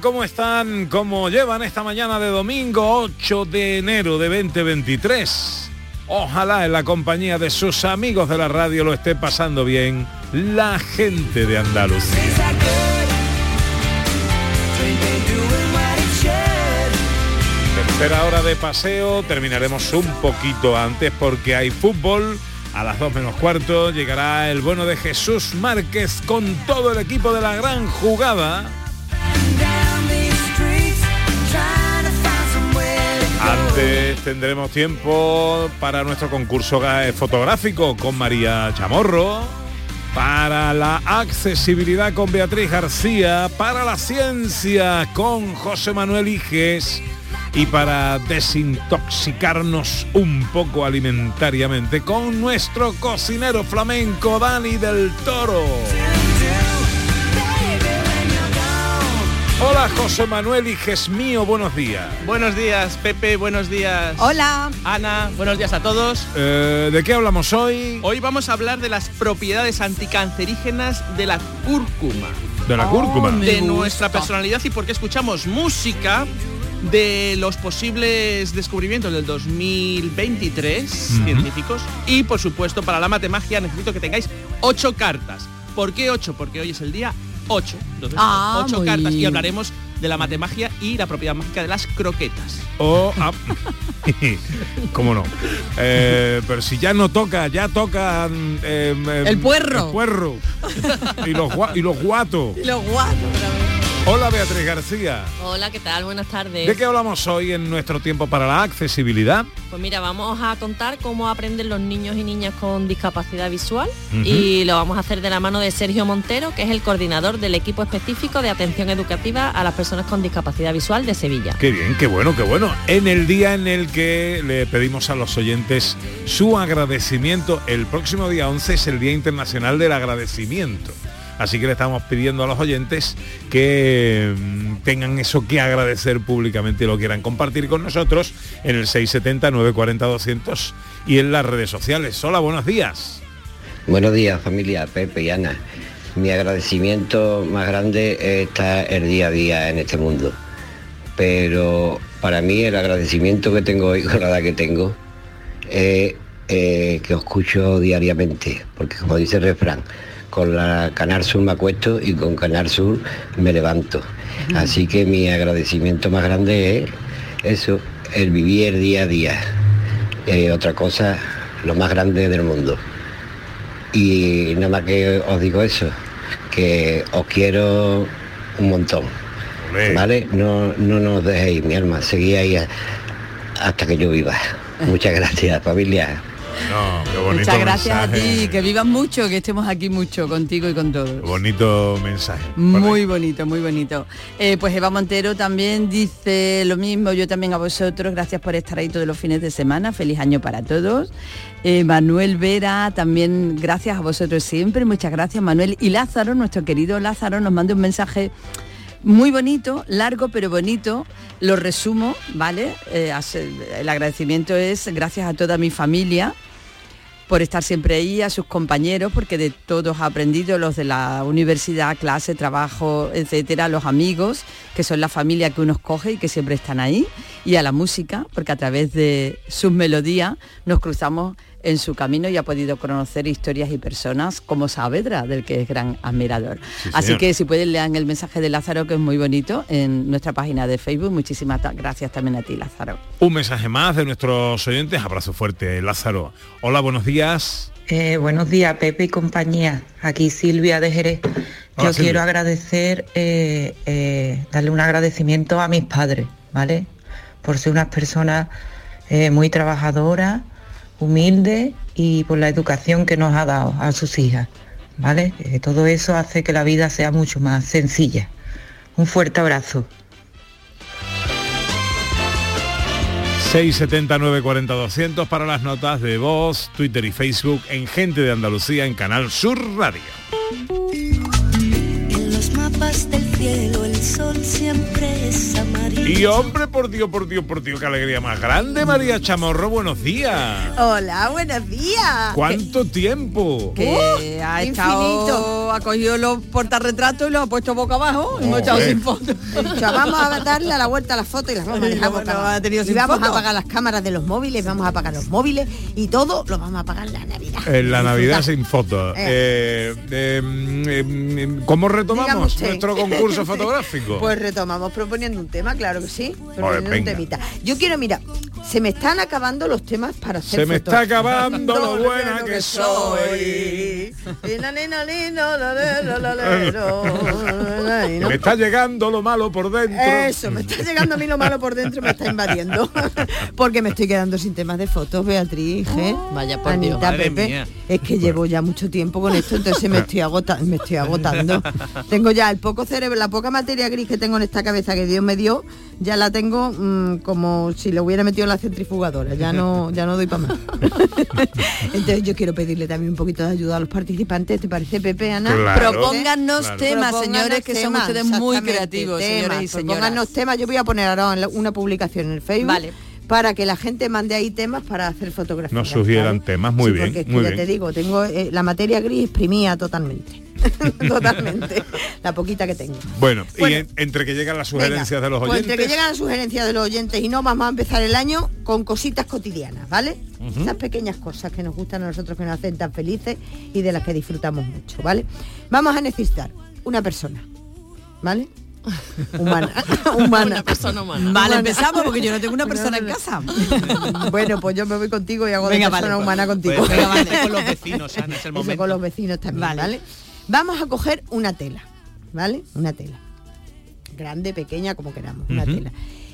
¿Cómo están? ¿Cómo llevan esta mañana de domingo 8 de enero de 2023? Ojalá en la compañía de sus amigos de la radio lo esté pasando bien la gente de Andalucía. Tercera hora de paseo, terminaremos un poquito antes porque hay fútbol. A las 2 menos cuarto llegará el bueno de Jesús Márquez con todo el equipo de la gran jugada Antes tendremos tiempo para nuestro concurso fotográfico con María Chamorro, para la accesibilidad con Beatriz García, para la ciencia con José Manuel Iges y para desintoxicarnos un poco alimentariamente con nuestro cocinero flamenco Dani del Toro. Hola José Manuel y mío, buenos días. Buenos días Pepe, buenos días. Hola. Ana, buenos días a todos. Eh, ¿De qué hablamos hoy? Hoy vamos a hablar de las propiedades anticancerígenas de la cúrcuma. De la cúrcuma. Oh, de nuestra personalidad y por qué escuchamos música de los posibles descubrimientos del 2023 científicos y por supuesto para la matemagia necesito que tengáis ocho cartas. ¿Por qué ocho? Porque hoy es el día 8. Ah, cartas y hablaremos de la matemagia y la propiedad mágica de las croquetas. Oh, ah, ¿Cómo no? Eh, pero si ya no toca, ya toca eh, el puerro. El puerro. y, los, y los guatos. Y los guatos. Hola Beatriz García. Hola, ¿qué tal? Buenas tardes. ¿De qué hablamos hoy en nuestro tiempo para la accesibilidad? Pues mira, vamos a contar cómo aprenden los niños y niñas con discapacidad visual y lo vamos a hacer de la mano de Sergio Montero, que es el coordinador del equipo específico de atención educativa a las personas con discapacidad visual de Sevilla. Qué bien, qué bueno, qué bueno. En el día en el que le pedimos a los oyentes su agradecimiento, el próximo día 11 es el Día Internacional del Agradecimiento. Así que le estamos pidiendo a los oyentes que mm, tengan eso que agradecer públicamente y lo quieran compartir con nosotros en el 670-940-200 y en las redes sociales. Hola, buenos días. Buenos días familia, Pepe y Ana. Mi agradecimiento más grande está el día a día en este mundo. Pero para mí el agradecimiento que tengo hoy con la edad que tengo es eh, que os escucho diariamente, porque como dice el refrán, con la Canal Sur me acuesto y con Canal Sur me levanto. Así que mi agradecimiento más grande es eso, el vivir día a día. Eh, otra cosa, lo más grande del mundo. Y nada más que os digo eso, que os quiero un montón. ¿Vale? No, no nos dejéis, mi alma, seguí ahí hasta que yo viva. Muchas gracias, familia. Muchas gracias a ti, que vivas mucho, que estemos aquí mucho contigo y con todos. Bonito mensaje. Muy bonito, muy bonito. Eh, pues Eva Montero también dice lo mismo, yo también a vosotros, gracias por estar ahí todos los fines de semana, feliz año para todos. Eh, Manuel Vera, también gracias a vosotros siempre, muchas gracias Manuel. Y Lázaro, nuestro querido Lázaro, nos manda un mensaje muy bonito, largo pero bonito. Lo resumo, ¿vale? Eh, el agradecimiento es gracias a toda mi familia por estar siempre ahí, a sus compañeros, porque de todos ha aprendido, los de la universidad, clase, trabajo, etcétera, los amigos, que son la familia que uno escoge y que siempre están ahí, y a la música, porque a través de sus melodías nos cruzamos en su camino y ha podido conocer historias y personas como Saavedra, del que es gran admirador. Sí, Así señor. que si pueden lean el mensaje de Lázaro, que es muy bonito, en nuestra página de Facebook. Muchísimas gracias también a ti, Lázaro. Un mensaje más de nuestros oyentes. Abrazo fuerte, Lázaro. Hola, buenos días. Eh, buenos días, Pepe y compañía. Aquí Silvia de Jerez. Yo Silvia. quiero agradecer, eh, eh, darle un agradecimiento a mis padres, ¿vale? Por ser unas personas eh, muy trabajadoras, humildes y por la educación que nos ha dado a sus hijas, ¿vale? Eh, todo eso hace que la vida sea mucho más sencilla. Un fuerte abrazo. 679 40 200 para las notas de voz, Twitter y Facebook en Gente de Andalucía en Canal Sur Radio. En los mapas del cielo el sol siempre es amarillo. Y hombre, por Dios, por Dios, por Dios, qué alegría más grande, María Chamorro, buenos días. Hola, buenos días. ¿Cuánto tiempo? Que Uh, ha infinito. estado, ha cogido los portarretratos y los ha puesto boca abajo y hemos echado sin foto. O sea, vamos a darle a la vuelta a las fotos y las vamos a dejar boca abajo. Y vamos foto. a apagar las cámaras de los móviles, vamos a apagar los móviles y todo lo vamos a apagar en la Navidad. En la Navidad sin fotos. Eh, eh, mm, eh, ¿Cómo Dígame retomamos nuestro concurso fotográfico? Pues retomamos proponiendo un tema, claro que sí. Proponiendo un venga. temita. Yo quiero, mira, se me están acabando los temas para hacer Se me fotos. está acabando lo buena que soy. Me está llegando lo malo por dentro. Eso, me está llegando a mí lo malo por dentro, me está invadiendo. Porque me estoy quedando sin temas de fotos, Beatriz, ¿eh? Vaya por Anita, Dios. Madre Pepe. mía. Es que llevo ya mucho tiempo con esto, entonces me estoy agota me estoy agotando. Tengo ya el poco cerebro, la poca materia gris que tengo en esta cabeza que Dios me dio, ya la tengo mm, como si lo hubiera metido en la centrifugadora. Ya no, ya no doy para más. entonces yo quiero pedirle también un poquito de ayuda a los participantes. ¿Te parece, Pepe, Ana? Claro. Propónganos Claro. temas, Propónganos señores, que son temas, ustedes muy creativos, temas, señores y señoras. Propónganos temas, yo voy a poner ahora una publicación en el Facebook. Vale. Para que la gente mande ahí temas para hacer fotografías. Nos sugieran temas, muy Sí, bien, Porque es que muy ya bien. te digo, tengo eh, la materia gris exprimida totalmente. totalmente. La poquita que tengo. Bueno, Bueno. y en- entre que llegan las Venga, sugerencias de los pues oyentes. entre que llegan las sugerencias de los oyentes y no, vamos a empezar el año con cositas cotidianas, ¿vale? Esas pequeñas cosas que nos gustan a nosotros, que nos hacen tan felices y de las que disfrutamos mucho, ¿vale? Vamos a necesitar una persona, ¿vale? Humana. humana. Una persona humana. Vale, Humana. empezamos porque yo no tengo una persona en casa. Bueno, pues yo me voy contigo y hago Venga, de vale, persona pues. humana contigo. Pues venga, vale, con los vecinos, Ana, es el Eso momento. con los vecinos también, Vale. ¿vale? Vamos a coger una tela, ¿vale? Una tela. Grande, pequeña, como queramos, una tela.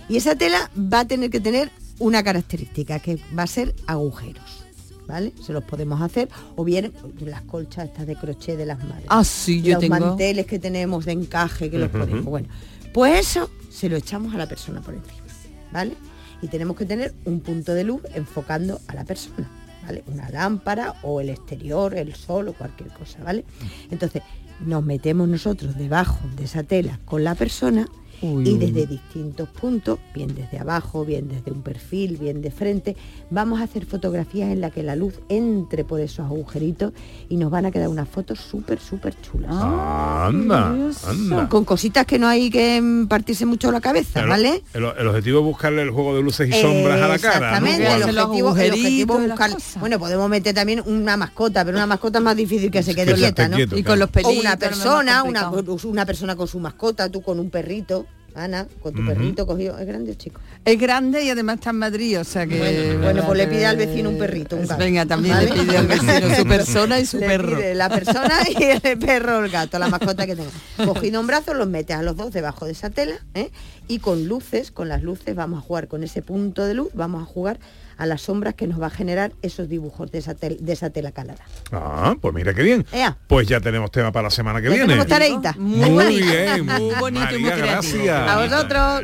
Y esa tela va a tener que tener una característica, que va a ser agujeros, ¿vale? Se los podemos hacer, o bien las colchas estas de crochet de las madres. Ah, sí, yo los tengo. manteles que tenemos de encaje que los Ujú. ponemos. Bueno, pues eso se lo echamos a la persona por encima, ¿vale? Y tenemos que tener un punto de luz enfocando a la persona, Una lámpara o el exterior, el sol o cualquier cosa, ¿vale? Entonces, nos metemos nosotros debajo de esa tela con la persona Uy, y uy. desde distintos puntos, bien desde abajo, bien desde un perfil, bien de frente, vamos a hacer fotografías en la que la luz entre por esos agujeritos y nos van a quedar unas fotos súper, súper chulas. Anda, anda. Con cositas que no hay que partirse mucho la cabeza, El- ¿vale? El, el objetivo es buscarle el juego de luces y sombras a la cara. Exactamente, O el objetivo, el objetivo agujeritos es las buscar. Bueno, podemos meter también una mascota, pero una mascota es más difícil que se Que quede quieta, ¿no? quieto, Y claro. con los O pelitos. una persona, una, complicado. una persona con su mascota, tú con un perrito, Ana, con tu perrito cogido. ¿Es grande o chico? Es grande y además está en Madrid, o sea que... Bueno, bueno, pues le pide al vecino un perrito, un gato. Venga, también ¿Vale? le pide al vecino su persona y su Le perro. pide la persona y el perro el gato, la mascota que tenga. Cogido un brazo, los metes a los dos debajo de esa tela ¿eh? Y con luces, con las luces vamos a jugar con ese punto de luz, vamos a jugar a las sombras que nos va a generar esos dibujos de esa, tel- de esa tela calada. Ah, pues mira qué bien. Ea. Pues ya tenemos tema para la semana que Ya viene. tenemos tareita. Muy bonito. bien, Muy bonito y muy María, creativo. gracias. A vosotros.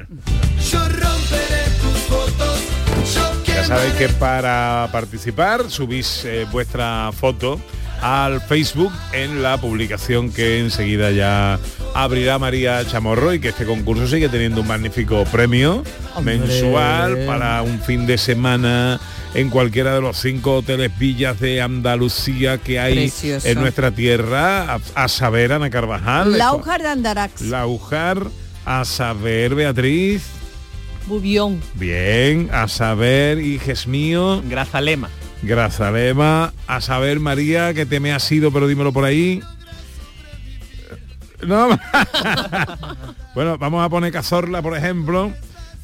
Ya sabéis que para participar subís eh, vuestra foto al Facebook en la publicación que enseguida ya abrirá María Chamorro y que este concurso sigue teniendo un magnífico premio Hombre. mensual para un fin de semana en cualquiera de los cinco hoteles villas de Andalucía que hay Precioso. en nuestra tierra, a, a saber Ana Carvajal, Laujar de Andarax. Laujar, a saber Beatriz, Bubión. bien, a saber Hijes mío, Grazalema. Grazalema, a saber María que te me ha sido, pero dímelo por ahí. No. bueno, vamos a poner Cazorla, por ejemplo.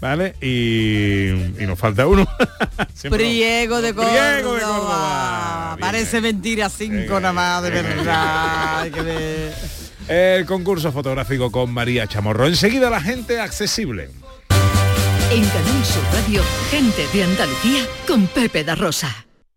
¿Vale? Y, y nos falta uno. Priego de Córdoba. Priego de Córdoba. Bien, Parece mentira cinco nada más, de verdad. Que. El concurso fotográfico con María Chamorro. Enseguida la gente accesible. En Canal Sur Radio, gente de Andalucía con Pepe da Rosa.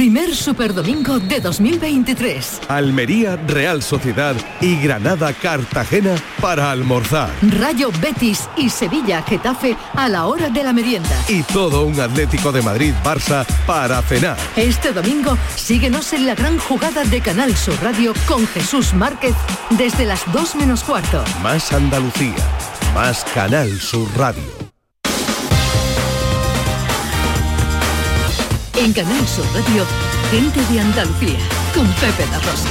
Primer Superdomingo de 2023. Almería, Real Sociedad y Granada, Cartagena para almorzar. Rayo Betis y Sevilla Getafe a la hora de la merienda. Y todo un Atlético de Madrid, Barça para cenar. Este domingo síguenos en la gran jugada de Canal Sur Radio con Jesús Márquez desde las 2 menos cuarto. Más Andalucía, más Canal Sur Radio. En Canal Sur Radio, gente de Andalucía con Pepe da Rosa.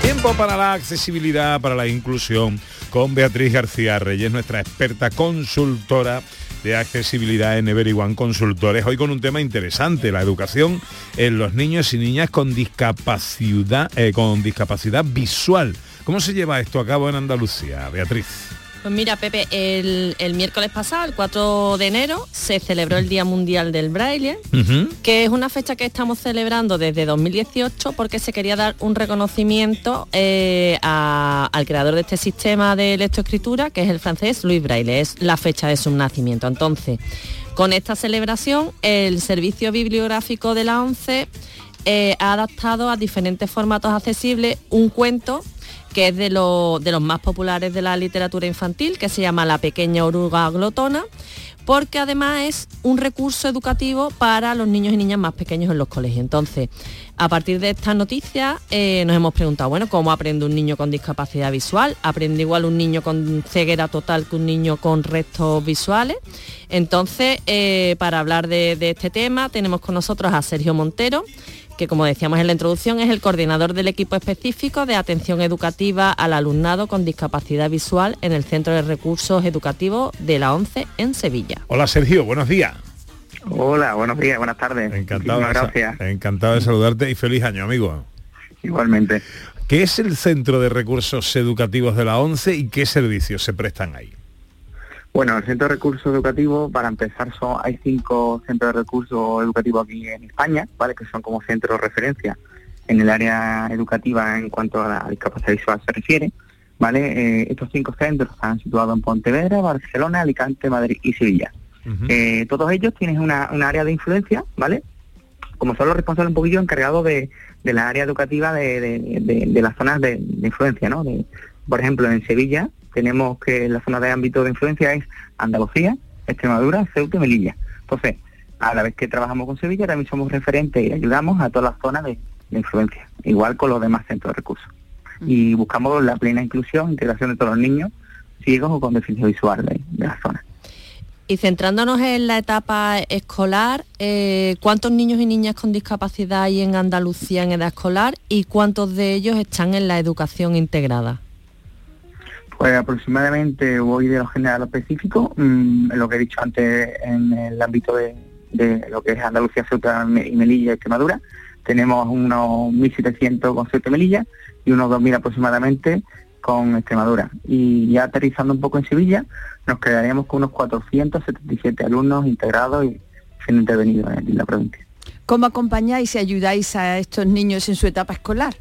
Tiempo para la accesibilidad, para la inclusión, con Beatriz García Reyes, nuestra experta consultora de accesibilidad en Everyone Consultores. Hoy con un tema interesante, la educación en los niños y niñas con discapacidad, eh, con discapacidad visual. ¿Cómo se lleva esto a cabo en Andalucía, Beatriz? Pues mira, Pepe, el, el miércoles pasado, el 4 de enero, se celebró el Día Mundial del Braille, que es una fecha que estamos celebrando desde 2018 porque se quería dar un reconocimiento eh, a- al creador de este sistema de lectoescritura, que es el francés Louis Braille, es la fecha de su nacimiento. Entonces, con esta celebración, el Servicio Bibliográfico de la ONCE eh, ha adaptado a diferentes formatos accesibles un cuento que es de, de los más populares de la literatura infantil, que se llama La pequeña oruga glotona, porque además es un recurso educativo para los niños y niñas más pequeños en los colegios. Entonces, a partir de esta noticia eh, nos hemos preguntado, bueno, ¿cómo aprende un niño con discapacidad visual? ¿Aprende igual un niño con ceguera total que un niño con restos visuales? Entonces, eh, para hablar de este tema, tenemos con nosotros a Sergio Montero, que como decíamos en la introducción es el coordinador del equipo específico de atención educativa al alumnado con discapacidad visual en el Centro de Recursos Educativos de la ONCE en Sevilla. Hola Sergio, buenos días. Hola, buenos días, buenas tardes. Encantado, de gracias. encantado de saludarte y feliz año, amigo. Igualmente. ¿Qué es el Centro de Recursos Educativos de la ONCE y qué servicios se prestan ahí? Bueno, el Centro de Recursos Educativos, para empezar, son, hay cinco centros de recursos educativos aquí en España, ¿vale? Que son como centros de referencia en el área educativa en cuanto a la discapacidad visual se refiere, ¿vale? Eh, estos cinco centros están situados en Pontevedra, Barcelona, Alicante, Madrid y Sevilla. Eh, todos ellos tienen una, una área de influencia, ¿vale? Como son los responsables un poquillo encargados de, de la área educativa de, de- de- de las zonas de, de influencia, ¿no? De- por ejemplo, en Sevilla tenemos que la zona de ámbito de influencia es Andalucía, Extremadura, Ceuta y Melilla. Entonces, a la vez que trabajamos con Sevilla, también somos referentes y ayudamos a todas las zonas de, de influencia, igual con los demás centros de recursos. Y buscamos la plena inclusión, integración de todos los niños ciegos o con deficiencia visual de, de la zona. Y centrándonos en la etapa escolar, eh, ¿cuántos niños y niñas con discapacidad hay en Andalucía en edad escolar y cuántos de ellos están en la educación integrada? Pues aproximadamente voy de lo general a lo específico, mm, lo que he dicho antes en el ámbito de, de lo que es Andalucía, Ceuta y Melilla y Extremadura. Tenemos unos 1.700 con Ceuta y Melilla y unos 2.000 aproximadamente con Extremadura. Y ya aterrizando un poco en Sevilla, nos quedaríamos con unos 477 alumnos integrados y siendo intervenidos en la provincia. ¿Cómo acompañáis y ayudáis a estos niños en su etapa escolar?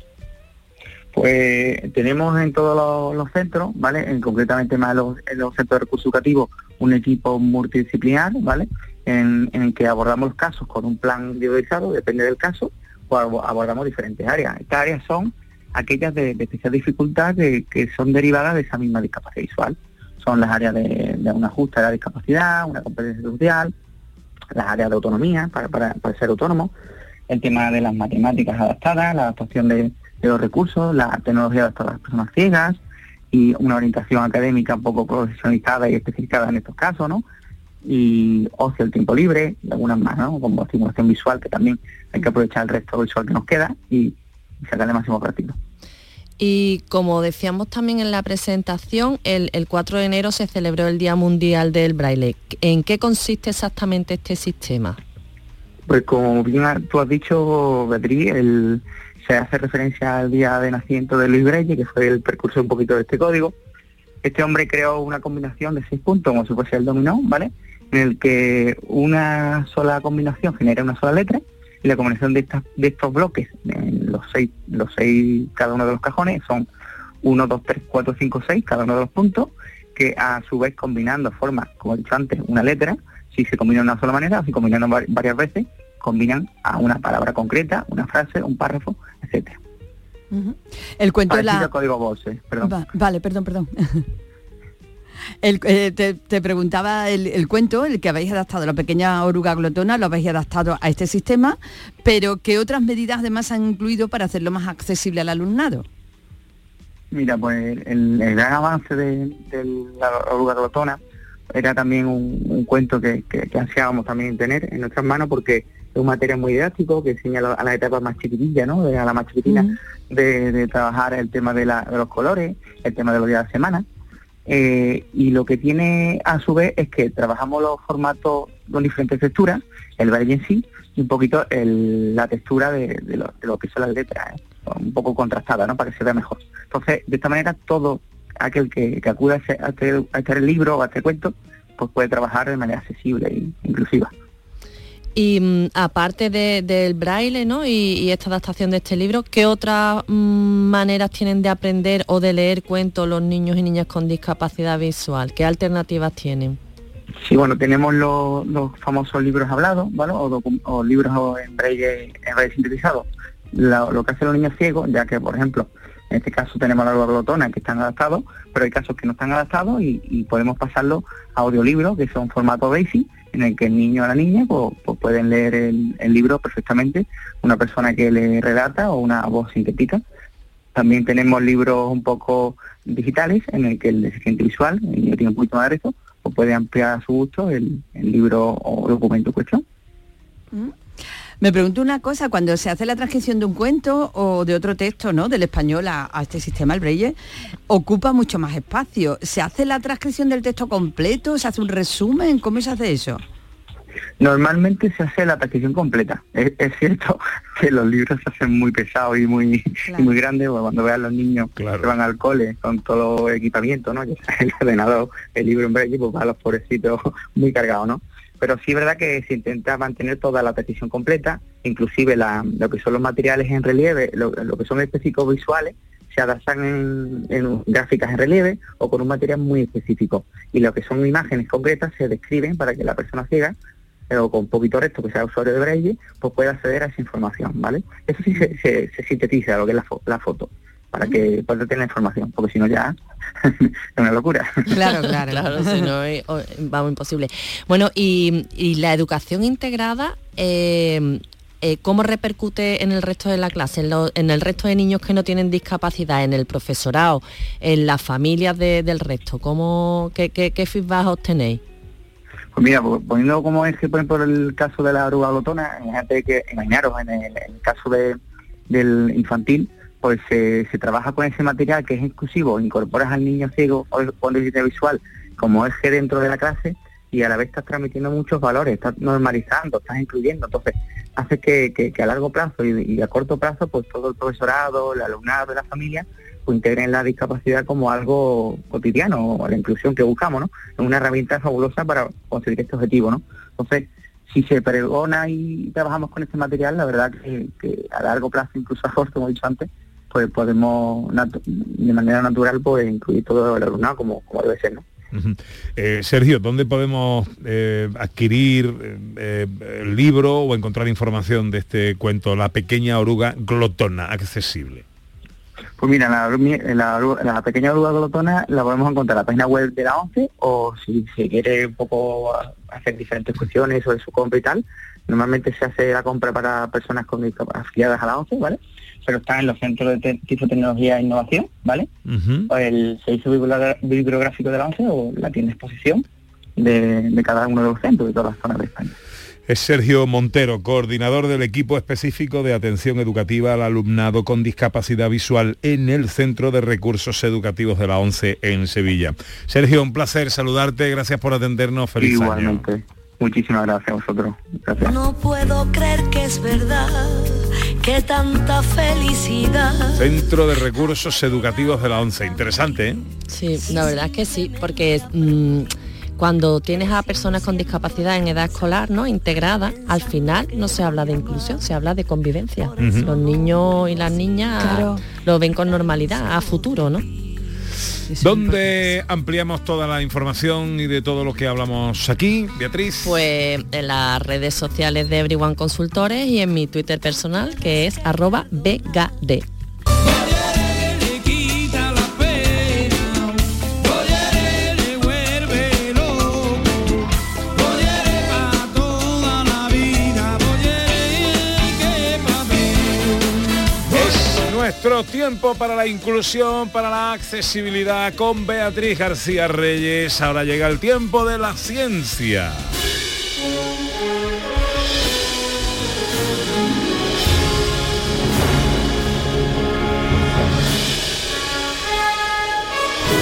Pues tenemos en todos los, centros, ¿vale? En, concretamente más en los, en los centros de recursos educativos, un equipo multidisciplinar, ¿vale? En, el que abordamos los casos con un plan individualizado, depende del caso, o abo- abordamos diferentes áreas. Estas áreas son aquellas de, de especial dificultad que, son derivadas de esa misma discapacidad visual. Son las áreas de, de un ajuste a la discapacidad, una competencia social, las áreas de autonomía para, para, para ser autónomo, el tema de las matemáticas adaptadas, la adaptación de, de los recursos, la tecnología adaptada a las personas ciegas y una orientación académica un poco profesionalizada y especificada en estos casos, ¿no? Y ocio, el tiempo libre, y algunas más, ¿no? Como estimulación visual, que también hay que aprovechar el resto visual que nos queda y, y sacarle máximo práctico. Y como decíamos también en la presentación, el, el 4 de enero se celebró el Día Mundial del Braille. ¿En qué consiste exactamente este sistema? Pues como bien tú has dicho, Beatriz, el- se hace referencia al día de nacimiento de Luis Braille, que fue el precursor un poquito de este código. Este hombre creó una combinación de seis puntos, como si fuese el dominó, ¿vale? En el que una sola combinación genera una sola letra y la combinación de, estas, de estos bloques, en los seis, los seis, cada uno de los cajones, son 1, 2, 3, 4, 5, 6, cada uno de los puntos, que a su vez combinando forma, como he dicho antes, una letra, si se combina de una sola manera, o si combinan va- varias veces, combinan a una palabra concreta, una frase, un párrafo, etcétera. El cuento de la... código Morse, perdón. Va- vale, perdón, perdón. El- eh, te, te preguntaba el, el cuento, el que habéis adaptado, la pequeña oruga glotona, lo habéis adaptado a este sistema, pero ¿qué otras medidas además han incluido para hacerlo más accesible al alumnado? Mira, pues el, el gran avance de, de la oruga glotona era también un, un cuento que, que, que ansiábamos también tener en nuestras manos porque es un material muy didáctico que enseña a la- a las etapas más chiquitillas, ¿no? De- a la más chiquitina, de, de trabajar el tema de, la- de los colores, el tema de los días de la semana. Eh, y lo que tiene a su vez es que trabajamos los formatos con diferentes texturas, el braille en sí, y un poquito el- la textura de, de lo, de lo que son las letras, ¿eh? un poco contrastada, ¿no? Para que se vea mejor. Entonces, de esta manera, todo aquel que, que acuda a a, este, a este libro o a este cuento, pues puede trabajar de manera accesible e inclusiva. Y mm, aparte de- del braille ¿no? y, esta adaptación de este libro, ¿qué otras mm, maneras tienen de aprender o de leer cuentos los niños y niñas con discapacidad visual? ¿Qué alternativas tienen? Sí, bueno, tenemos los, famosos libros hablados, ¿vale? O, libros en braille, en braille sintetizado. Lo que hacen los niños ciegos, ya que, por ejemplo, en este caso tenemos la glotona que están adaptados, pero hay casos que no están adaptados y, podemos pasarlo a audiolibros, que son formato BASIC, en el que el niño o la niña pues, pues pueden leer el, libro perfectamente, una persona que le relata o una voz sintética. También tenemos libros un poco digitales, en el que el deficiente visual, el niño tiene un poquito más de pues puede ampliar a su gusto el, el libro o documento en cuestión. Me pregunto una cosa, cuando se hace la transcripción de un cuento o de otro texto, ¿no? Del español a, a este sistema, el Braille, ocupa mucho más espacio. ¿Se hace la transcripción del texto completo? ¿Se hace un resumen? ¿Cómo se hace eso? Normalmente se hace la transcripción completa. Es, es cierto que los libros se hacen muy pesados y muy y muy grandes, porque cuando vean los niños que van al cole con todo el equipamiento, ¿no? El ordenador, el libro en braille, pues van los pobrecitos muy cargados, ¿no? Pero sí es verdad que se intenta mantener toda la transcripción completa, inclusive lo que son los materiales en relieve, lo, que son específicos visuales, se adaptan en, gráficas en relieve o con un material muy específico. Y lo que son imágenes concretas se describen para que la persona ciega eh, o con poquito recto que sea usuario de Braille, pues pueda acceder a esa información, ¿vale? Eso sí se, se- se sintetiza lo que es la foto, para que pueda tener la información, porque si no ya es una locura. Claro, claro. claro, si no, vamos, imposible. Bueno, y, y la educación integrada, eh, eh, ¿cómo repercute en el resto de la clase, en, lo- en el resto de niños que no tienen discapacidad, en el profesorado, en las familias de- del resto? ¿Cómo, qué, qué, qué feedback obtenéis? Pues mira, poniendo como eje, por ejemplo, el caso de la oruga glotona, imagínate que, imaginaros en el, en el caso de, del infantil, pues se, se trabaja con ese material que es exclusivo, incorporas al niño ciego o con déficit visual como eje dentro de la clase y a la vez estás transmitiendo muchos valores, estás normalizando, estás incluyendo, entonces hace que, que- que a largo plazo y, a corto plazo, pues todo el profesorado, el alumnado, la familia, pues integren la discapacidad como algo cotidiano, o la inclusión que buscamos, ¿no? Es una herramienta fabulosa para conseguir este objetivo, ¿no? Entonces, si se pregona y trabajamos con este material, la verdad que, que a largo plazo, incluso a corto, como he dicho antes, pues podemos de manera natural pues incluir todo el alumnado como, como debe ser, ¿no? Eh, Sergio, ¿dónde podemos eh, adquirir eh, eh, el libro o encontrar información de este cuento La pequeña oruga glotona accesible? Pues mira, la, la, la pequeña oruga glotona la podemos encontrar en la página web de la ONCE o si se quiere un poco hacer diferentes cuestiones sobre su compra y tal, normalmente se hace la compra para personas con afiliadas a la ONCE, ¿vale? Pero está en los centros de tecnología e innovación, ¿vale? o el servicio bibliográfico de la ONCE o la tienda de exposición de, de cada uno de los centros de todas las zonas de España. Es Sergio Montero, coordinador del equipo específico de atención educativa al alumnado con discapacidad visual en el Centro de Recursos Educativos de la ONCE en Sevilla. Sergio, un placer saludarte, gracias por atendernos, feliz Igualmente. Muchísimas gracias a vosotros. Gracias. No puedo creer que es verdad, que tanta felicidad. Centro de Recursos Educativos de la ONCE. Interesante, ¿eh? Sí, la verdad es que sí, porque... Mm, cuando tienes a personas con discapacidad en edad escolar, ¿no? Integrada, al final no se habla de inclusión, se habla de convivencia. Los niños y las niñas lo ven con normalidad a futuro, ¿no? ¿Dónde ampliamos toda la información y de todo lo que hablamos aquí, Beatriz? Pues en las redes sociales de Everyone Consultores y en mi Twitter personal, que es arroba BGD. Nuestro tiempo para la inclusión, para la accesibilidad con Beatriz García Reyes. Ahora llega el tiempo de la ciencia.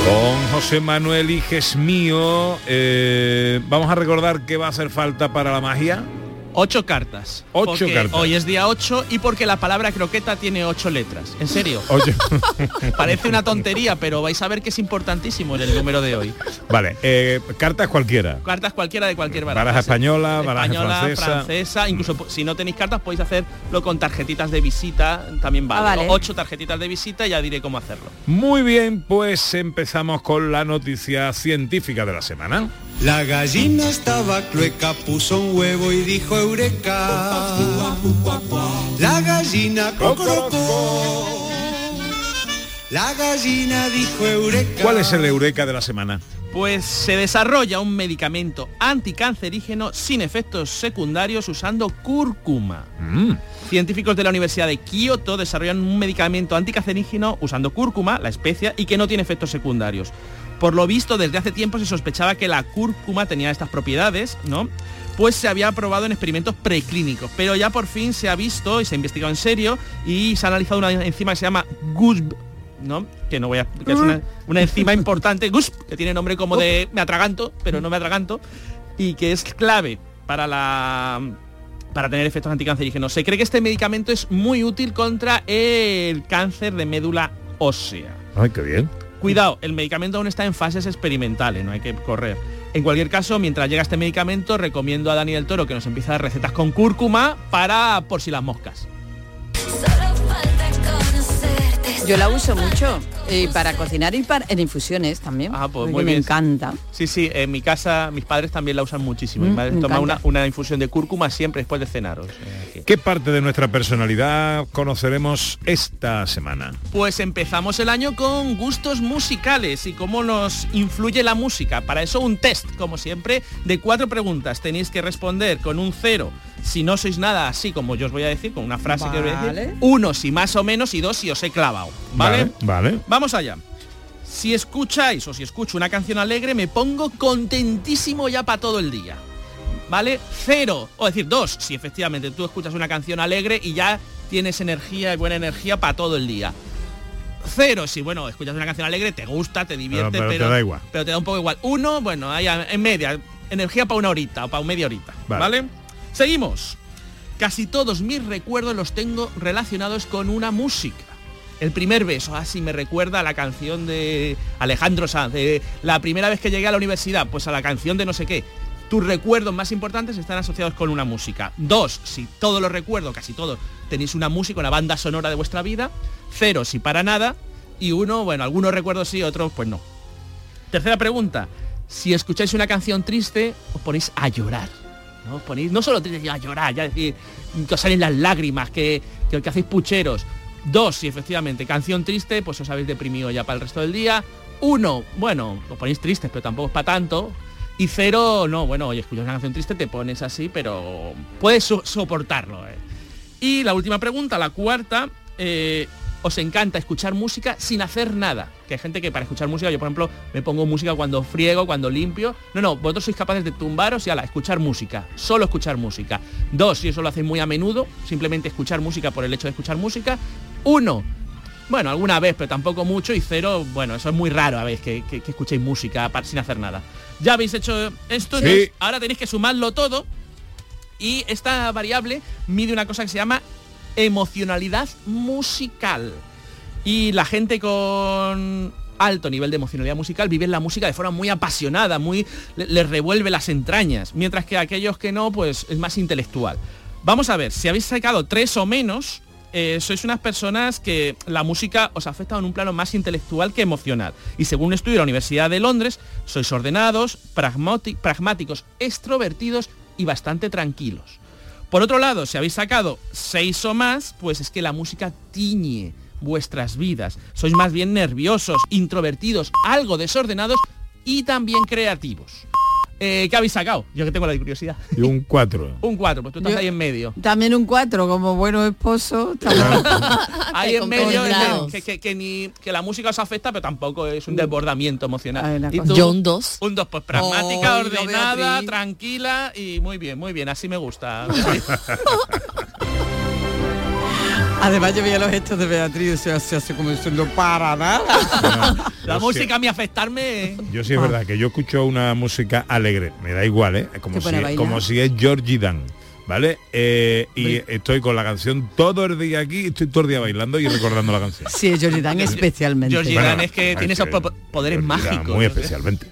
Con José Manuel Iges mío, eh, vamos a recordar qué va a hacer falta para la magia. Ocho cartas. Ocho cartas. Hoy es día 8 y porque la palabra croqueta tiene ocho letras. En serio. Oye. Parece una tontería, pero vais a ver que es importantísimo en el número de hoy. Vale, eh, cartas cualquiera. Cartas cualquiera de cualquier baraja. Baraja española, baraja española, francesa. Incluso si no tenéis cartas podéis hacerlo con tarjetitas de visita, también vale. Ah, vale. Ocho tarjetitas de visita, ya diré cómo hacerlo. Muy bien, pues empezamos con la noticia científica de la semana. La gallina estaba clueca, puso un huevo y dijo eureka. La gallina cocorocó. La gallina dijo eureka. ¿Cuál es el eureka de la semana? Pues se desarrolla un medicamento anticancerígeno sin efectos secundarios usando cúrcuma. Mm. Científicos de la Universidad de Kioto desarrollan un medicamento anticancerígeno usando cúrcuma, la especia, y que no tiene efectos secundarios. Por lo visto, desde hace tiempo se sospechaba que la cúrcuma tenía estas propiedades, ¿no? Pues se había probado en experimentos preclínicos, pero ya por fin se ha visto y se ha investigado en serio y se ha analizado una enzima que se llama GUSP, ¿no? Que no voy a que es una, una enzima importante, GUSP, que tiene nombre como de me atraganto, pero no me atraganto, y que es clave para la para tener efectos anticancerígenos. Se cree que este medicamento es muy útil contra el cáncer de médula ósea. Ay, qué bien. Cuidado, el medicamento aún está en fases experimentales, no hay que correr. En cualquier caso, mientras llega este medicamento, recomiendo a Daniel Toro que nos empiece a dar recetas con cúrcuma para por si las moscas. Yo la uso mucho eh, para cocinar y para en infusiones también. Ah, pues muy me bien. encanta. Sí, sí, en mi casa mis padres también la usan muchísimo. Mi Mm, madre me toma una, una infusión de cúrcuma siempre después de cenar. o sea que- ¿Qué parte de nuestra personalidad conoceremos esta semana? Pues empezamos el año con gustos musicales y cómo nos influye la música. Para eso un test, como siempre, de cuatro preguntas. Tenéis que responder con un cero si no sois nada así como yo os voy a decir, con una frase que os voy a decir. Uno si más o menos y dos si os he clavado. ¿Vale? Vale. Vamos allá. Si escucháis o si escucho una canción alegre, me pongo contentísimo ya para todo el día. ¿Vale? Cero, o decir dos, si efectivamente tú escuchas una canción alegre y ya tienes energía y buena energía para todo el día. Cero, si bueno, escuchas una canción alegre, te gusta, te divierte, pero pero, te da igual. pero te da un poco igual. Uno, bueno, a- en media, energía para una horita o para media horita. Vale. ¿Vale? Seguimos. Casi todos mis recuerdos los tengo relacionados con una música. El primer beso, así me recuerda a la canción de Alejandro Sanz, de la primera vez que llegué a la universidad, pues a la canción de no sé qué. Tus recuerdos más importantes están asociados con una música. Dos, si todos los recuerdos, casi todos, tenéis una música, una banda sonora de vuestra vida. Cero, si para nada. Y uno, bueno, algunos recuerdos sí, otros pues no. Tercera pregunta. Si escucháis una canción triste, os ponéis a llorar. ¿no? Os ponéis no solo triste, a llorar, ya decir, que os salen las lágrimas, que, que, que hacéis pucheros. Dos, si efectivamente, canción triste, pues os habéis deprimido ya para el resto del día. Uno, bueno, os ponéis tristes, pero tampoco es para tanto. Y cero, no, bueno, oye, escuchas una canción triste, te pones así, pero puedes so- soportarlo. ¿eh? Y la última pregunta, la cuarta, eh, os encanta escuchar música sin hacer nada. Que hay gente que para escuchar música, yo por ejemplo, me pongo música cuando friego, cuando limpio. No, no, vosotros sois capaces de tumbaros y ala, escuchar música. Solo escuchar música. Dos, y eso lo hacéis muy a menudo, simplemente escuchar música por el hecho de escuchar música. Uno, bueno, alguna vez, pero tampoco mucho. Y cero, bueno, eso es muy raro a veces que, que- que escuchéis música pa- sin hacer nada. Ya habéis hecho esto, Sí. ahora tenéis que sumarlo todo. Y esta variable mide una cosa que se llama emocionalidad musical. Y la gente con alto nivel de emocionalidad musical vive la música de forma muy apasionada, muy le- les revuelve las entrañas, mientras que aquellos que no, pues es más intelectual. Vamos a ver, si habéis sacado tres o menos, eh, sois unas personas que la música os afecta en un plano más intelectual que emocional. Y según estudio de la Universidad de Londres, sois ordenados, pragmáticos, extrovertidos y bastante tranquilos. Por otro lado, si habéis sacado seis o más, pues es que la música tiñe vuestras vidas. Sois más bien nerviosos, introvertidos, algo desordenados y también creativos. Eh, ¿Qué habéis sacado? Yo que tengo la curiosidad. Y un 4. Un 4, pues tú estás Yo- ahí en medio. También un 4, como bueno esposo. Ahí en medio que, que- que ni que la música os afecta, pero tampoco es un desbordamiento emocional. ¿Y tú? Yo un 2. Un 2, pues pragmática, no, ordenada, tranquila y muy bien, muy bien, así me gusta. Además yo veía los gestos de Beatriz, se hace, hace como diciendo para nada. la música a mí afectarme. Yo sí es verdad que yo escucho una música alegre, me da igual, ¿eh? Como, si, bailar. como si es Georgie Dan, ¿vale? Eh, y estoy con la canción todo el día aquí, estoy todo el día bailando y recordando la canción. Sí, es Jordan especialmente. Georgie Bueno, Dan es que tiene esos que- poderes Georgie Dan, mágicos. Muy no especialmente.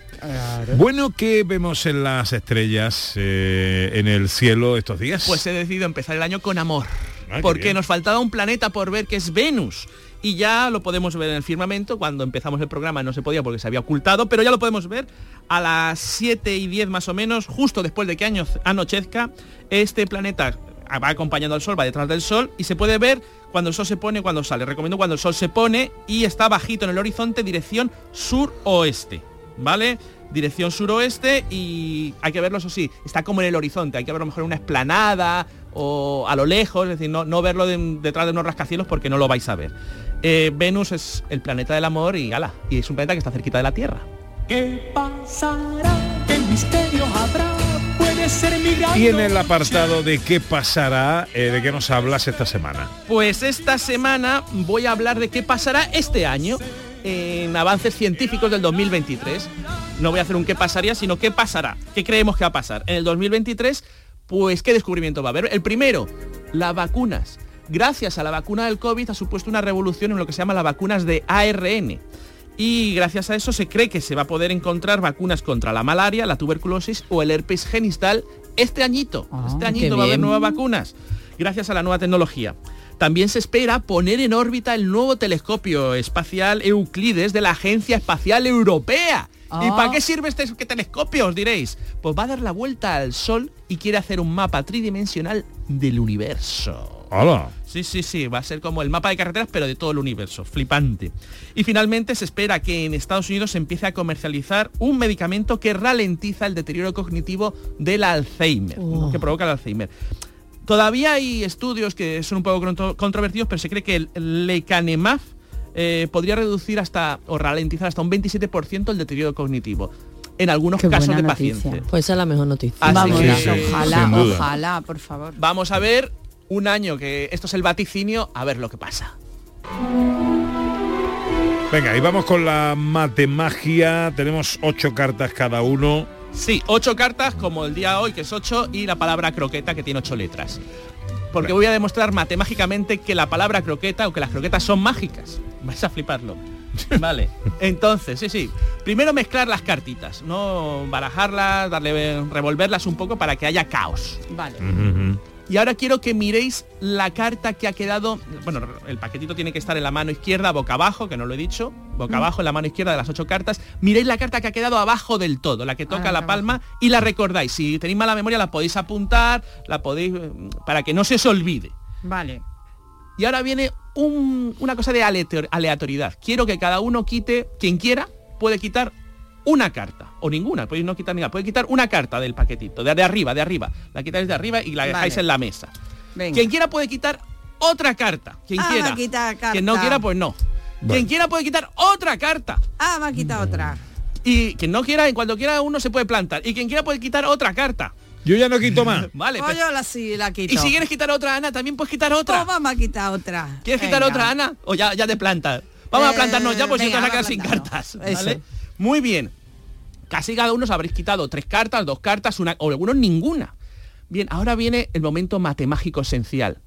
Bueno, ¿qué vemos en las estrellas eh, en el cielo estos días? Pues he decidido empezar el año con amor. Ah, porque bien. nos faltaba un planeta por ver que es Venus. Y ya lo podemos ver en el firmamento. Cuando empezamos el programa no se podía porque se había ocultado, pero ya lo podemos ver a las 7 y 10 más o menos, justo después de que año- anochezca. Este planeta va acompañando al Sol, va detrás del Sol y se puede ver cuando el Sol se pone, cuando sale. Recomiendo cuando el Sol se pone y está bajito en el horizonte, dirección sur-oeste. ¿Vale? Dirección suroeste y hay que verlo, eso sí, está como en el horizonte, hay que verlo mejor en una esplanada o a lo lejos, es decir, no, no verlo de- detrás de unos rascacielos porque no lo vais a ver. Eh, Venus es el planeta del amor y ala, y es un planeta que está cerquita de la Tierra. ¿Qué pasará? ¿Qué misterio habrá? Puede ser mi gran Y en el apartado de qué pasará, eh, ¿de qué nos hablas esta semana? Pues esta semana voy a hablar de qué pasará este año en avances científicos del 2023. No voy a hacer un qué pasaría, sino qué pasará. ¿Qué creemos que va a pasar? En el 2023, pues qué descubrimiento va a haber. El primero, las vacunas. Gracias a la vacuna del COVID ha supuesto una revolución en lo que se llama las vacunas de ARN. Y gracias a eso se cree que se va a poder encontrar vacunas contra la malaria, la tuberculosis o el herpes genital este añito. este qué añito va a haber nuevas vacunas gracias a la nueva tecnología. También se espera poner en órbita el nuevo telescopio espacial Euclides de la Agencia Espacial Europea. ¿Y Ah. para qué sirve este qué telescopio, os diréis? Pues va a dar la vuelta al Sol y quiere hacer un mapa tridimensional del universo. Hola. Sí, sí, sí, va a ser como el mapa de carreteras, pero de todo el universo, flipante. Y finalmente se espera que en Estados Unidos se empiece a comercializar un medicamento que ralentiza el deterioro cognitivo del Alzheimer, Oh. que provoca el Alzheimer. Todavía hay estudios que son un poco contro- controvertidos, pero se cree que el lecanemab eh, podría reducir hasta o ralentizar hasta un 27% el deterioro cognitivo en algunos Qué casos de pacientes. Pues esa es la mejor noticia. Así Vamos, que- ojalá, ojalá, por favor. Vamos a ver un año que esto es el vaticinio, a ver lo que pasa. Venga, y vamos con la matemagia. Tenemos ocho cartas cada uno. Sí, ocho cartas como el día hoy que es ocho y la palabra croqueta que tiene ocho letras. Porque voy a demostrar matemáticamente que la palabra croqueta o que las croquetas son mágicas. Vais a fliparlo. Vale. Entonces, sí, sí. Primero mezclar las cartitas, no barajarlas, darle revolverlas un poco para que haya caos. Vale. Y ahora quiero que miréis la carta que ha quedado, bueno, el paquetito tiene que estar en la mano izquierda, boca abajo, que no lo he dicho, boca abajo en la mano izquierda de las ocho cartas. Miréis la carta que ha quedado abajo del todo, la que toca Ah, la abajo. palma y la recordáis. Si tenéis mala memoria la podéis apuntar, la podéis, eh, para que no se os olvide. Vale. Y ahora viene un- una cosa de aleator- aleatoriedad. Quiero que cada uno quite, quien quiera, puede quitar una carta. O ninguna, podéis no quitar ninguna. Puede quitar una carta del paquetito, de, de arriba, de arriba. La quitáis de arriba y la dejáis en la mesa. Venga. Quien quiera puede quitar otra carta. Quien Ah, va quiera. a quitar Quien no carta. quiera, pues no. Quien quiera puede quitar otra carta. Ah, me ha quitado otra. Y quien no quiera, en cuanto quiera uno se puede plantar. Y quien quiera puede quitar otra carta. Yo ya no quito más. Vale. Pues pues- yo la sí la quito. y si quieres quitar otra, Ana, también puedes quitar otra. Pues vamos a quitar otra. ¿Quieres quitar otra, Ana? O ya, ya te plantas. Vamos Eh, a plantarnos ya, pues si te venga, vas a quedar vamos a sin cartas. ¿vale? Muy bien. Casi cada uno os habréis quitado tres cartas, dos cartas, una, o algunos ninguna. Bien, ahora viene el momento matemágico esencial.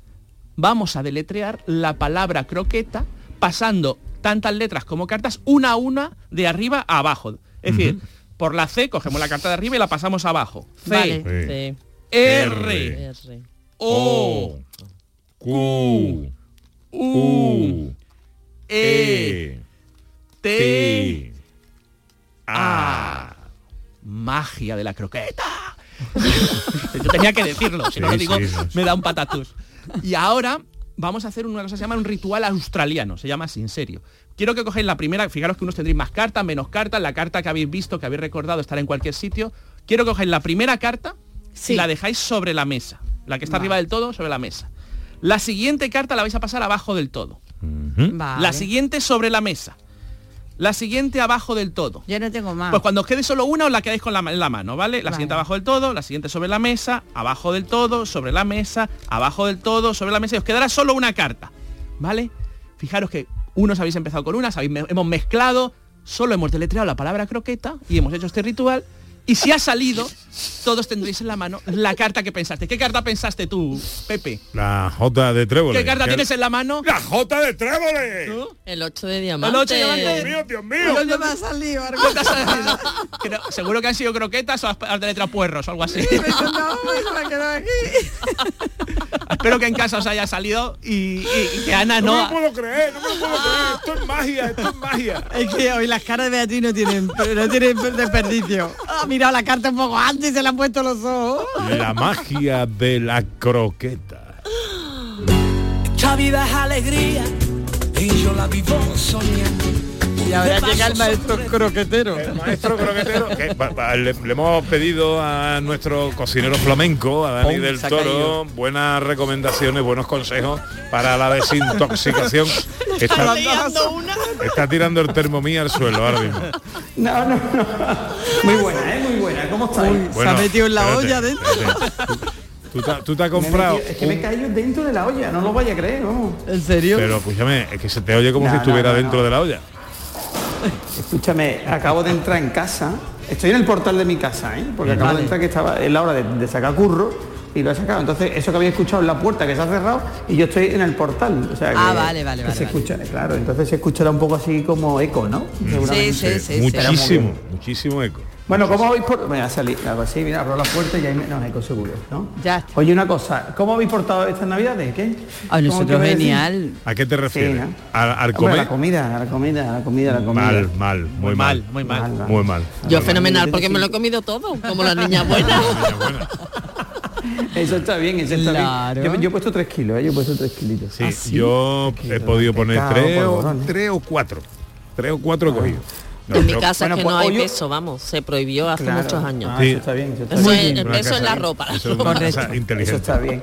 Vamos a deletrear la palabra croqueta pasando tantas letras como cartas una a una de arriba a abajo. Es decir, por la C cogemos la carta de arriba y la pasamos abajo. C, Vale. Sí. R, R. O, Q, U, E, T, T, A. Magia de la croqueta. Yo tenía que decirlo, si no lo digo, sí, sí. me da un patatús. Y ahora vamos a hacer una cosa que se llama un ritual australiano, se llama así, en serio. Quiero que cogéis la primera, fijaros que unos tendréis más cartas, menos cartas, la carta que habéis visto, que habéis recordado estar en cualquier sitio. Quiero que cogéis la primera carta y la dejáis sobre la mesa. La que está Vale. arriba del todo, sobre la mesa. La siguiente carta la vais a pasar abajo del todo. Vale. La siguiente sobre la mesa. La siguiente abajo del todo. Yo no tengo más. Pues cuando os quede solo una os la quedáis con la, la mano, ¿vale? La Vale. siguiente abajo del todo, la siguiente sobre la mesa, abajo del todo, sobre la mesa, abajo del todo, sobre la mesa y os quedará solo una carta, ¿vale? Fijaros que unos habéis empezado con unas, habéis me- hemos mezclado, solo hemos deletreado la palabra croqueta y hemos hecho este ritual. Y si ha salido, todos tendréis en la mano la carta que pensaste. ¿Qué carta pensaste tú, Pepe? La J de Trébol. ¿Qué carta tienes en la mano? ¡La J de Trébol! El 8 de diamante. El ocho de diamante. Dios mío, Dios mío. ¿Dónde me ha salido? algo? ¿Qué te ha salido? Creo- seguro que han sido croquetas o has, has deletreado puerros o algo así. Pues me quedo aquí. Espero que en casa os haya salido y, y- y que Ana No, no... me lo puedo creer, no me lo puedo creer. Esto es magia, esto es magia. Es que hoy las caras de Beatriz no tienen, no tienen desperdicio. Mirado la carta un poco antes y se le han puesto los ojos. La magia de la croqueta. Esta vida es alegría y yo la vivo soñando. Y ahora llega el maestro croquetero. El maestro croquetero, que le, le hemos pedido a nuestro cocinero flamenco, a Dani Oh, del Toro, caído. buenas recomendaciones, buenos consejos para la desintoxicación. Está, está tirando el termomía al suelo ahora mismo. No, no, no. Muy buena, ¿eh? Muy buena. ¿Cómo estáis? Bueno, se ha metido en la espérate, olla dentro. espérate. Tú, te- tú te has comprado metido- es que me he caído dentro de la olla, no lo vaya a creer, vamos. ¿En serio? Pero escúchame, es que se te oye como No, si no, estuviera no, dentro no. de la olla. Escúchame, acabo de entrar en casa. Estoy en el portal de mi casa, ¿eh? Porque acabo Vale. de entrar que estaba es la hora de, de sacar curro y lo he sacado. Entonces, eso que había escuchado en la puerta que se ha cerrado y yo estoy en el portal. O sea, que, Ah, vale, vale, que vale, se vale. escucha, claro, entonces se escuchará un poco así como eco, ¿no? Seguramente. Sí, sí, sí. muchísimo, muchísimo eco. Bueno, ¿cómo habéis por... Voy a salir, hago así, mira, abro la puerta y ahí me... No, eco seguro, ¿no? Ya está. Oye, una cosa, ¿cómo habéis portado estas navidades? ¿Qué? A ¿Cómo nosotros genial. ¿A qué te refieres? ¿no? ¿Al, al Hombre, comer? la comida, a la comida, a la comida, a la comida. Mal, mal, muy mal. muy mal. Mal, mal. Muy mal. Yo fenomenal porque me lo he comido todo, como la niña buena. Eso está bien, eso está Claro. bien. Yo, yo he puesto tres kilos, ¿eh? yo he puesto tres kilitos. sí, yo he podido poner tres o, tres o cuatro. Tres o cuatro he cogido. No, En mi casa bueno, es que pues no hay yo- peso, vamos, se prohibió hace Claro. muchos años. Ah, Sí. eso está bien, eso está Eso bien. es- el peso en la ropa. eso es. Eso está bien.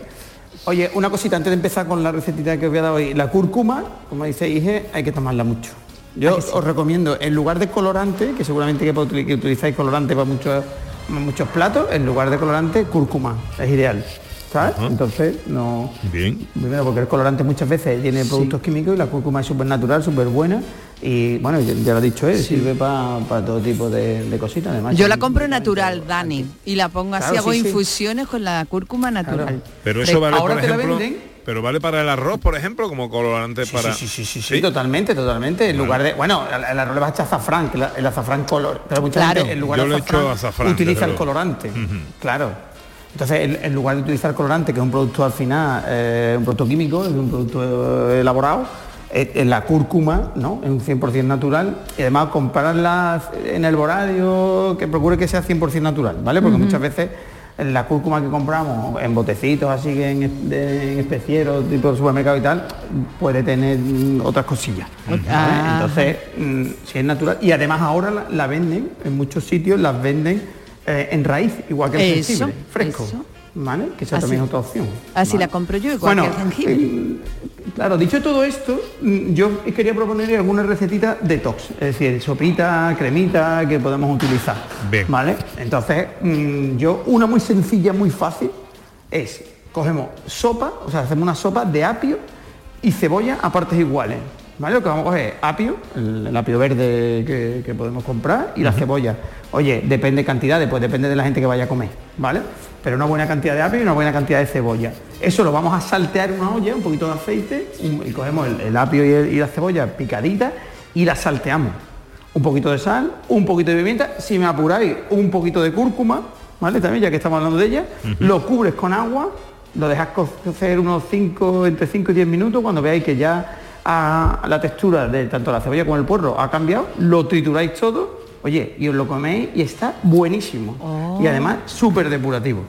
Oye, una cosita antes de empezar con la recetita que os voy a dar hoy. La cúrcuma, como dice Ige, hay que tomarla mucho. Yo os recomiendo, en lugar de colorante, que seguramente que, que utilizáis colorante para muchos, muchos platos, en lugar de colorante, cúrcuma. Es ideal. ¿Sabes? Entonces, no... Bien. Primero porque el colorante muchas veces tiene productos químicos y la cúrcuma es súper natural, súper buena y bueno, ya, lo ha dicho él, sirve para todo tipo de, de cositas además. Yo la compro natural, Dani, y la pongo así, Claro, hago sí, sí. infusiones con la cúrcuma natural. Pero eso vale, Ahora por te la ejemplo, venden. pero vale para el arroz, por ejemplo, como colorante para. Sí, sí, sí, sí, totalmente, totalmente. En lugar de, bueno, el, arroz le vas a echar azafrán, el azafrán color, pero mucha Claro. gente en lugar Yo de utiliza el colorante. Claro. Entonces, en, lugar de utilizar colorante, que es un producto al final, eh, un producto químico, es un producto eh, elaborado, eh, eh, la cúrcuma, ¿no? Es un 100% natural y además comprarla en el boradio, que procure que sea 100% natural, ¿vale? Porque muchas veces la cúrcuma que compramos en botecitos así que en, de- en especieros tipo supermercado y tal puede tener mm, otras cosillas ¿vale? Ah. entonces mm, si es natural y además ahora la, la venden en muchos sitios las venden eh, en raíz igual que el Eso, jengibre fresco eso. ¿Vale? que esa Así- también es otra opción Así ¿vale? la compro yo, igual Bueno, que el jengibre. Claro, dicho todo esto, mm, yo quería proponer alguna recetita detox, es decir, sopita, cremita que podemos utilizar. Bien. ¿Vale? Entonces, mm, yo una muy sencilla, muy fácil, es cogemos sopa, o sea, hacemos una sopa de apio y cebolla a partes iguales. ¿Vale? Lo que vamos a coger es apio, el, el apio verde que, que podemos comprar, y la cebolla. Oye, depende cantidades, pues depende de la gente que vaya a comer, ¿vale? Pero una buena cantidad de apio y una buena cantidad de cebolla. Eso lo vamos a saltear en una olla, un poquito de aceite, y cogemos el, el apio y, el- y la cebolla picadita y la salteamos. Un poquito de sal, un poquito de pimienta, si me apuráis, un poquito de cúrcuma, ¿vale? También, ya que estamos hablando de ella, lo cubres con agua, lo dejas cocer unos 5, entre 5 y 10 minutos, cuando veáis que ya ah, la textura de tanto la cebolla como el puerro ha cambiado, lo trituráis todo, oye, y os lo coméis y está buenísimo. Y además súper depurativo.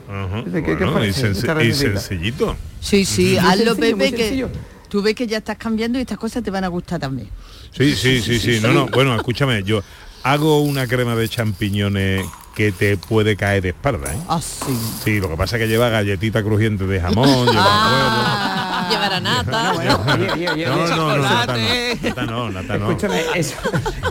¿Qué- qué os Bueno, y, senc- y sencillito. Sí, sí, hazlo Pepe, que tú ves que ya estás cambiando y estas cosas te van a gustar también. Sí, sí, sí, sí. No, no. Bueno, escúchame, yo hago una crema de champiñones que te puede caer de espalda, ¿eh? Ah, sí. Sí, lo que pasa es que lleva galletita crujiente de jamón, lleva huevo. No, no, no, nata Chocolate. no, nata no, nata no. Escúchame, eso,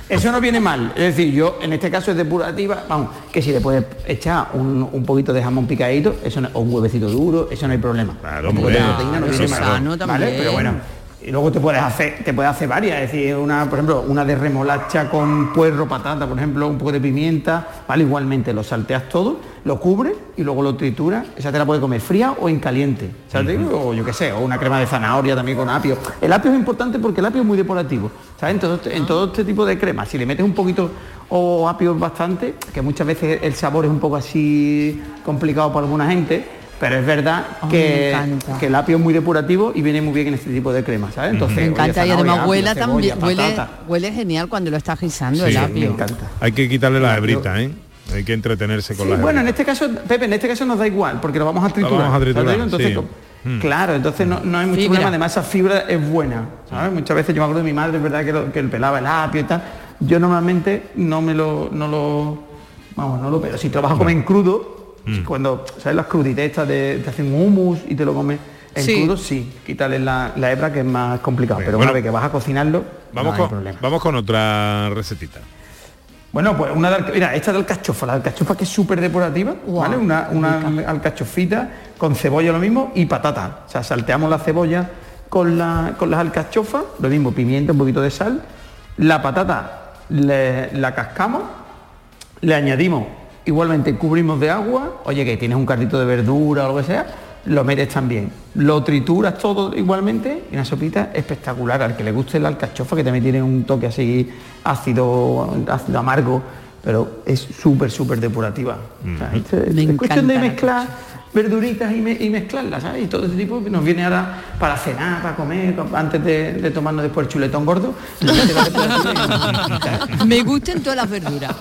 eso no viene mal. Es decir, yo en este caso es depurativa, vamos, que si le puedes echar un, un poquito de jamón picadito, eso no- o un huevecito duro, eso no hay problema. Claro, Un poco de proteína no viene mal. sano ¿vale? también. Pero bueno. Y luego te puedes hacer, te puedes hacer varias, es decir, una, por ejemplo, una de remolacha con puerro, patata, por ejemplo, un poco de pimienta, ¿vale? Igualmente lo salteas todo, lo cubres y luego lo trituras, esa te la puedes comer fría o en caliente, ¿sabes? O yo qué sé, o una crema de zanahoria también con apio. El apio es importante porque el apio es muy depurativo, ¿sabes? En todo, este- en todo este tipo de cremas, si le metes un poquito o apio bastante, que muchas veces el sabor es un poco así complicado para alguna gente, pero es verdad Oh, me que, que el apio es muy depurativo y viene muy bien en este tipo de crema, ¿sabes? Entonces, Me oye, encanta y además cebolla, también, huele, huele genial cuando lo estás guisando Sí, el me apio. encanta. Hay que quitarle la hebrita, ¿eh? Hay que entretenerse con Sí, las bueno, en hebritas. este caso, Pepe, en este caso nos da igual, porque lo vamos a triturar. vamos a ¿sabes? triturar, Entonces, sí. Mm. Claro, entonces no, no hay mucho Fibra. problema, además esa fibra es buena. ¿sabes? Muchas veces yo me acuerdo de mi madre, es verdad que, lo- que él pelaba el apio y tal. Yo normalmente no me lo, no lo, vamos, no lo pero si vas a comer en crudo, Mm. cuando, ¿sabes? Las cruditas estas de, te hacen un hummus y te lo comes en Sí. crudo, sí, quítale la, la hebra que es más complicado. Bien, pero bueno. una vez que vas a cocinarlo, Vamos, no hay con, problema. vamos con otra recetita. Bueno, pues una de mira, esta de alcachofa, la alcachofa que es súper depurativa, Guau, ¿vale? Una, una alcachofita con cebolla lo mismo y patata. O sea, salteamos la cebolla con, la, con las alcachofas, lo mismo, pimienta, un poquito de sal. La patata le- la cascamos, le añadimos, igualmente cubrimos de agua, oye que tienes un carrito de verdura o lo que sea, lo metes también. Lo trituras todo igualmente y una sopita espectacular. Al que le guste la alcachofa, que también tiene un toque así ácido, ácido amargo, pero es súper, súper depurativa. O sea, esto es, Me es cuestión de mezclar verduritas y, me- y mezclarlas, ¿sabes? Y todo ese tipo que nos viene ahora para cenar, para comer, antes de, de tomarnos después el chuletón gordo. Me gustan todas las verduras.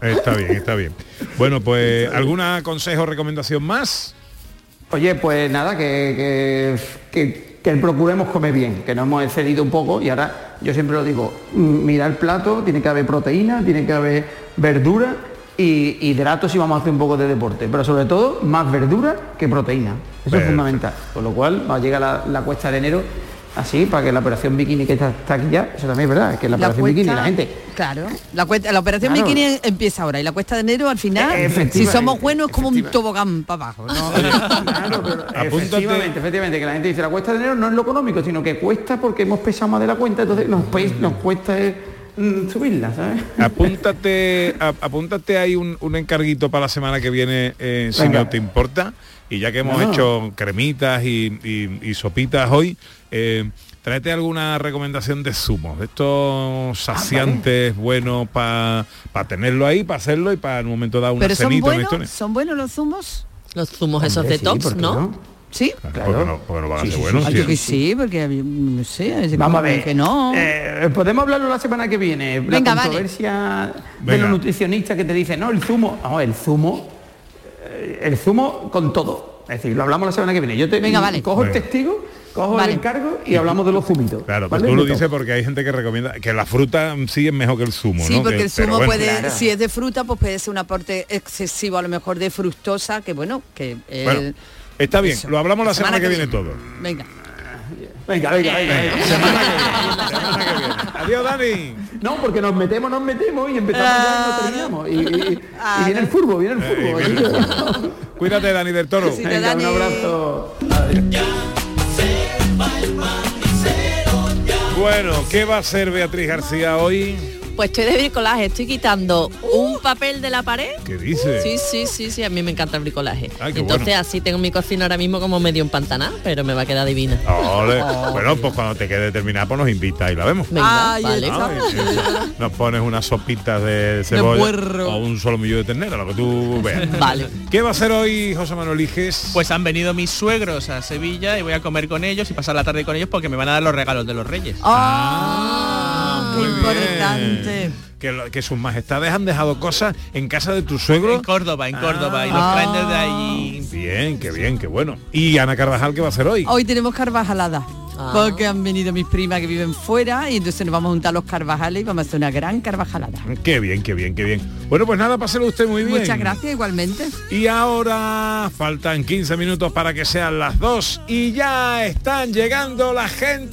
Está bien, está bien. Bueno, pues, ¿alguna consejo o recomendación más? Oye, pues nada, que, que, que, procuremos comer bien, que nos hemos excedido un poco y ahora yo siempre lo digo, mira el plato, tiene que haber proteína, tiene que haber verdura y hidratos si vamos a hacer un poco de deporte, pero sobre todo más verdura que proteína. Eso es fundamental. Con lo cual va a llegar la, la cuesta de enero así, para que la operación bikini que está, está aquí ya, eso también es verdad, es que la, La operación cuesta- bikini la gente Claro, la, cuesta- la operación Claro. bikini empieza ahora y la cuesta de enero al final, Eh, si somos buenos es como un tobogán para abajo. ¿no? Claro, pero efectivamente, efectivamente, que la gente dice la cuesta de enero no es lo económico, sino que cuesta porque hemos pesado más de la cuenta, entonces nos, nos cuesta eh, mm, subirla, ¿sabes? Apúntate, a- apúntate ahí un, un encarguito para la semana que viene, eh, si Venga. no te importa. Y ya que hemos No. hecho cremitas y, y- y sopitas hoy, eh, tráete alguna recomendación de zumos, de Ah, estos saciantes buenos para tenerlo ahí, para hacerlo y para en un momento dar una Pero cenita, buenos, son buenos los zumos. Los zumos esos sí, ¿por qué ¿no? Sí. Porque no, porque no van a Sí, ser sí, buenos. Ah, sí. yo que sí, porque había- no sé, es Vamos a ver. que no. Eh, Podemos hablarlo la semana que viene. Venga, la vale. controversia de Venga. los nutricionistas que te dicen, no, el zumo, no, el zumo, el zumo con todo. Es decir, lo hablamos la semana que viene. Yo te Venga, vale. cojo el testigo, cojo Vale. el encargo y hablamos de los zumitos. Claro, pues ¿vale? tú lo dices porque hay gente que recomienda que la fruta sí es mejor que el zumo, Sí, ¿no? porque Que- el zumo bueno. puede, si es de fruta, pues puede ser un aporte excesivo, a lo mejor de fructosa, que bueno, que Bueno, está bien, eso. lo hablamos la La semana, semana que que viene todo. venga. Venga, venga, venga. venga. Semana que viene, semana que viene. Adiós, Dani. No, porque nos metemos, nos metemos y empezamos ya y no terminamos. Y, y- y Ah, viene el furbo, viene el Eh, furbo. viene el furbo. Cuídate, Dani del Toro. Besito, Venga, un Dani. abrazo. Bueno, ¿qué va a hacer Beatriz García hoy? Pues estoy de bricolaje, estoy quitando un papel de la pared. ¿Qué dice? Sí, sí, sí, sí, a mí me encanta el bricolaje. Ay, qué Entonces bueno. así tengo mi cocina ahora mismo como medio empantanada, pero me va a quedar divina. Ole. Bueno, pues cuando te quede terminada, pues nos invita y la vemos. Venga, Ay, vale. Nos pones unas sopitas de cebolla o un solomillo de ternera, lo que tú veas. Vale. ¿Qué va a hacer hoy José Manuel Iges? Pues han venido mis suegros a Sevilla y voy a comer con ellos y pasar la tarde con ellos porque me van a dar los regalos de los reyes. Ah, muy qué bien. importante. que, lo- que sus majestades han dejado cosas en casa de tu suegro. En Córdoba, en Córdoba, y los Ah. traen desde allí. Bien, qué bien, qué bueno. ¿Y Ana Carvajal qué va a hacer hoy? Hoy tenemos carvajalada. Ah. Porque han venido mis primas que viven fuera y entonces nos vamos a juntar los carvajales y vamos a hacer una gran carvajalada. Qué bien, qué bien, qué bien. Bueno, pues nada, páselo usted muy bien. Muchas gracias igualmente. Y ahora faltan 15 minutos para que sean las 2 y ya están llegando la gente.